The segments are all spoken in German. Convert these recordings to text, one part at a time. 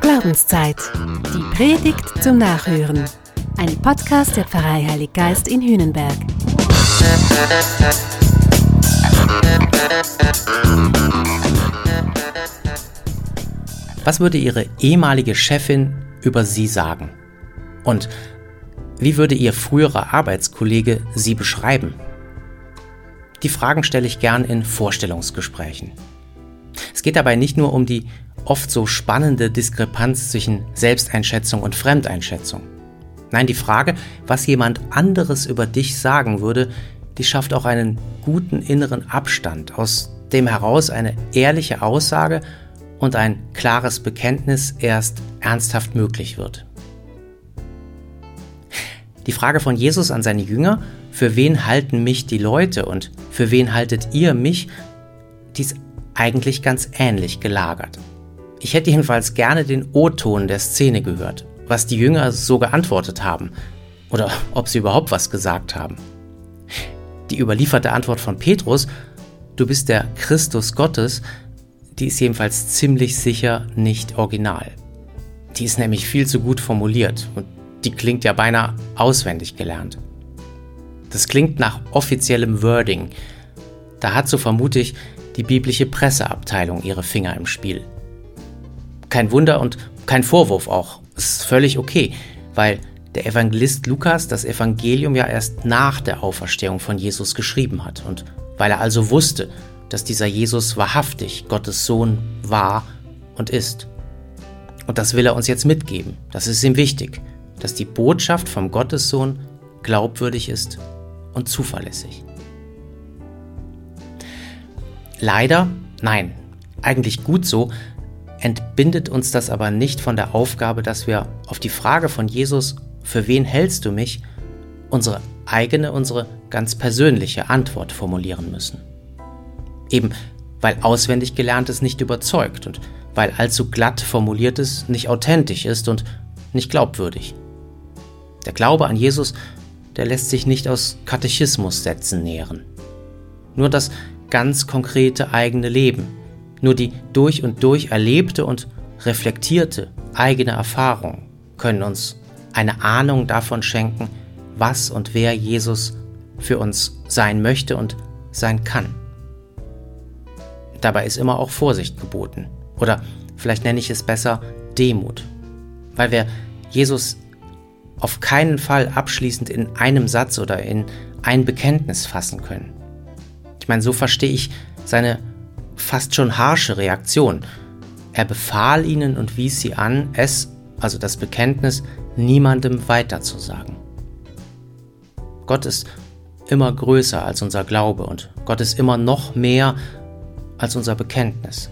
Glaubenszeit. Die Predigt zum Nachhören. Ein Podcast der Pfarrei Heilig Geist in Hühnenberg. Was würde Ihre ehemalige Chefin über Sie sagen? Und wie würde Ihr früherer Arbeitskollege Sie beschreiben? Die Fragen stelle ich gern in Vorstellungsgesprächen. Es geht dabei nicht nur um die oft so spannende Diskrepanz zwischen Selbsteinschätzung und Fremdeinschätzung. Nein, die Frage, was jemand anderes über dich sagen würde, die schafft auch einen guten inneren Abstand, aus dem heraus eine ehrliche Aussage und ein klares Bekenntnis erst ernsthaft möglich wird. Die Frage von Jesus an seine Jünger, für wen halten mich die Leute und für wen haltet ihr mich, die ist eigentlich ganz ähnlich gelagert. Ich hätte jedenfalls gerne den O-Ton der Szene gehört, was die Jünger so geantwortet haben oder ob sie überhaupt was gesagt haben. Die überlieferte Antwort von Petrus, du bist der Christus Gottes, die ist jedenfalls ziemlich sicher nicht original. Die ist nämlich viel zu gut formuliert und die klingt ja beinahe auswendig gelernt. Das klingt nach offiziellem Wording. Da hat so vermute ich die biblische Presseabteilung ihre Finger im Spiel. Kein Wunder und kein Vorwurf auch. Es ist völlig okay, weil der Evangelist Lukas das Evangelium ja erst nach der Auferstehung von Jesus geschrieben hat und weil er also wusste, dass dieser Jesus wahrhaftig Gottes Sohn war und ist. Und das will er uns jetzt mitgeben. Das ist ihm wichtig dass die Botschaft vom Gottessohn glaubwürdig ist und zuverlässig. Leider, nein, eigentlich gut so, entbindet uns das aber nicht von der Aufgabe, dass wir auf die Frage von Jesus, für wen hältst du mich, unsere eigene, unsere ganz persönliche Antwort formulieren müssen. Eben weil auswendig gelerntes nicht überzeugt und weil allzu glatt formuliertes nicht authentisch ist und nicht glaubwürdig. Der Glaube an Jesus, der lässt sich nicht aus Katechismussätzen nähren. Nur das ganz konkrete eigene Leben, nur die durch und durch erlebte und reflektierte eigene Erfahrung können uns eine Ahnung davon schenken, was und wer Jesus für uns sein möchte und sein kann. Dabei ist immer auch Vorsicht geboten. Oder vielleicht nenne ich es besser Demut. Weil wer Jesus auf keinen Fall abschließend in einem Satz oder in ein Bekenntnis fassen können. Meine, so verstehe ich seine fast schon harsche Reaktion. Er befahl ihnen und wies sie an, es, also das Bekenntnis, niemandem weiterzusagen. Gott ist immer größer als unser Glaube und Gott ist immer noch mehr als unser Bekenntnis.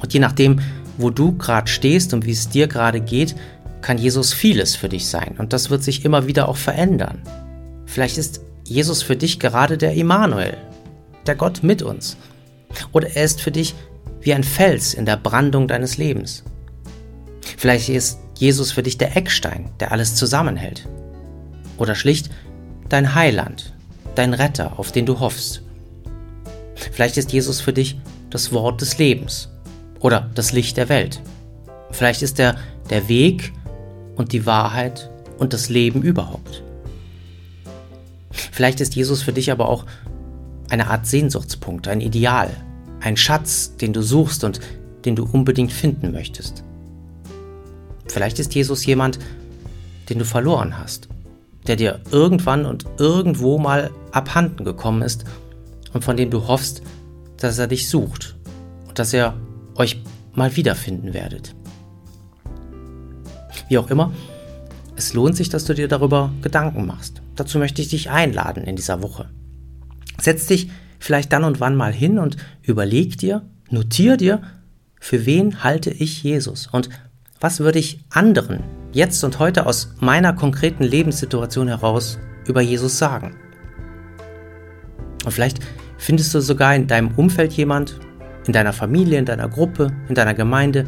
Und je nachdem, wo du gerade stehst und wie es dir gerade geht, kann Jesus vieles für dich sein und das wird sich immer wieder auch verändern. Vielleicht ist Jesus für dich gerade der Immanuel, der Gott mit uns. Oder er ist für dich wie ein Fels in der Brandung deines Lebens. Vielleicht ist Jesus für dich der Eckstein, der alles zusammenhält. Oder schlicht dein Heiland, dein Retter, auf den du hoffst. Vielleicht ist Jesus für dich das Wort des Lebens oder das Licht der Welt. Vielleicht ist er der Weg, und die Wahrheit und das Leben überhaupt. Vielleicht ist Jesus für dich aber auch eine Art Sehnsuchtspunkt, ein Ideal, ein Schatz, den du suchst und den du unbedingt finden möchtest. Vielleicht ist Jesus jemand, den du verloren hast, der dir irgendwann und irgendwo mal abhanden gekommen ist und von dem du hoffst, dass er dich sucht und dass er euch mal wiederfinden werdet. Wie auch immer, es lohnt sich, dass du dir darüber Gedanken machst. Dazu möchte ich dich einladen in dieser Woche. Setz dich vielleicht dann und wann mal hin und überleg dir, notier dir, für wen halte ich Jesus und was würde ich anderen jetzt und heute aus meiner konkreten Lebenssituation heraus über Jesus sagen. Und vielleicht findest du sogar in deinem Umfeld jemand, in deiner Familie, in deiner Gruppe, in deiner Gemeinde,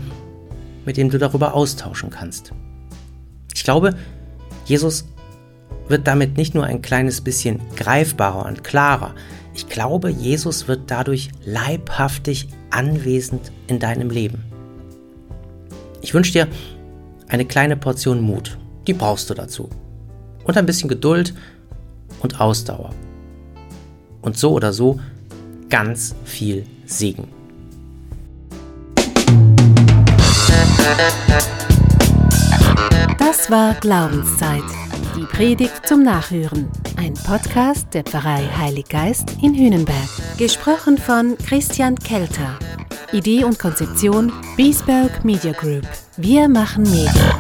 mit dem du darüber austauschen kannst. Ich glaube, Jesus wird damit nicht nur ein kleines bisschen greifbarer und klarer, Ich glaube, Jesus wird dadurch leibhaftig anwesend in deinem Leben. Ich wünsche dir eine kleine Portion Mut. Die brauchst du dazu. Und ein bisschen Geduld und Ausdauer. Und so oder so ganz viel Segen. Das war Glaubenszeit. Die Predigt zum Nachhören. Ein Podcast der Pfarrei Heilig Geist in Hühnenberg. Gesprochen von Christian Kelter. Idee und Konzeption Biesberg Media Group. Wir machen Medien.